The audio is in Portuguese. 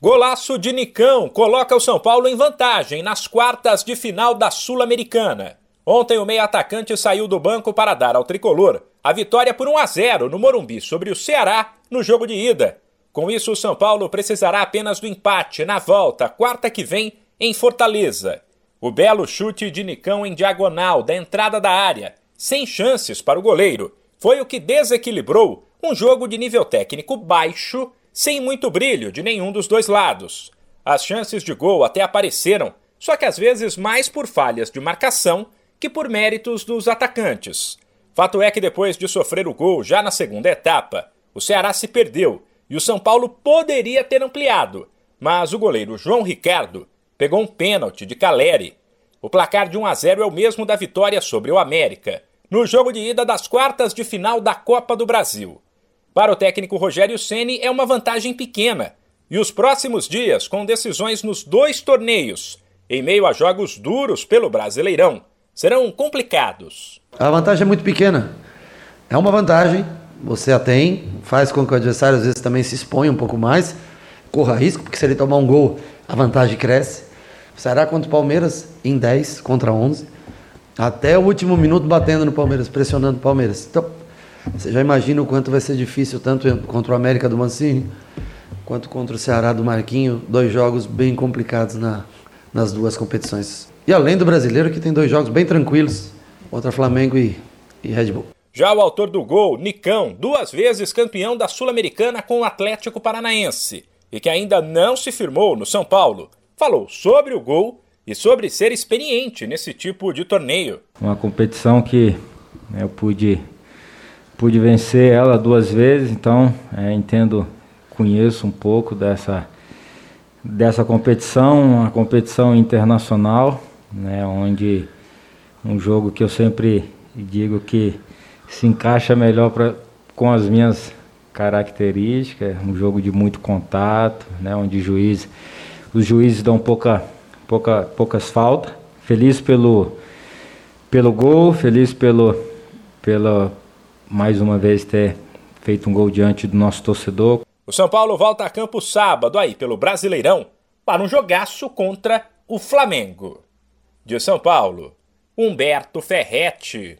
Golaço de Nicão coloca o São Paulo em vantagem nas quartas de final da Sul-Americana. Ontem o meio atacante saiu do banco para dar ao tricolor a vitória por 1 a 0 no Morumbi sobre o Ceará no jogo de ida. Com isso, o São Paulo precisará apenas do empate na volta, quarta que vem, em Fortaleza. O belo chute de Nicão em diagonal da entrada da área, sem chances para o goleiro, foi o que desequilibrou um jogo de nível técnico baixo sem muito brilho de nenhum dos dois lados. As chances de gol até apareceram, só que às vezes mais por falhas de marcação que por méritos dos atacantes. Fato é que depois de sofrer o gol já na segunda etapa, o Ceará se perdeu e o São Paulo poderia ter ampliado, mas o goleiro João Ricardo pegou um pênalti de Caleri. O placar de 1 a 0 é o mesmo da vitória sobre o América, no jogo de ida das quartas de final da Copa do Brasil. Para o técnico Rogério Ceni é uma vantagem pequena. E os próximos dias, com decisões nos dois torneios, em meio a jogos duros pelo Brasileirão, serão complicados. A vantagem é muito pequena. É uma vantagem, você a tem, faz com que o adversário às vezes também se exponha um pouco mais, corra risco, porque se ele tomar um gol, a vantagem cresce. Será contra o Palmeiras em 10 contra 11, até o último minuto batendo no Palmeiras, pressionando o Palmeiras. Então, você já imagina o quanto vai ser difícil, tanto contra o América do Mancini, quanto contra o Ceará do Marquinho. Dois jogos bem complicados na, nas duas competições. E além do brasileiro, que tem dois jogos bem tranquilos contra Flamengo e, e Red Bull. Já o autor do gol, Nicão, duas vezes campeão da Sul-Americana com o Atlético Paranaense e que ainda não se firmou no São Paulo, falou sobre o gol e sobre ser experiente nesse tipo de torneio. Uma competição que eu pude pude vencer ela duas vezes, então é, entendo, conheço um pouco dessa, dessa competição, uma competição internacional, né, onde um jogo que eu sempre digo que se encaixa melhor pra, com as minhas características, um jogo de muito contato, né, onde juiz, os juízes dão pouca, pouca, poucas faltas. Feliz pelo, pelo gol, feliz pelo, pela, mais uma vez ter feito um gol diante do nosso torcedor. O São Paulo volta a campo sábado aí pelo Brasileirão para um jogaço contra o Flamengo. De São Paulo, Humberto Ferretti.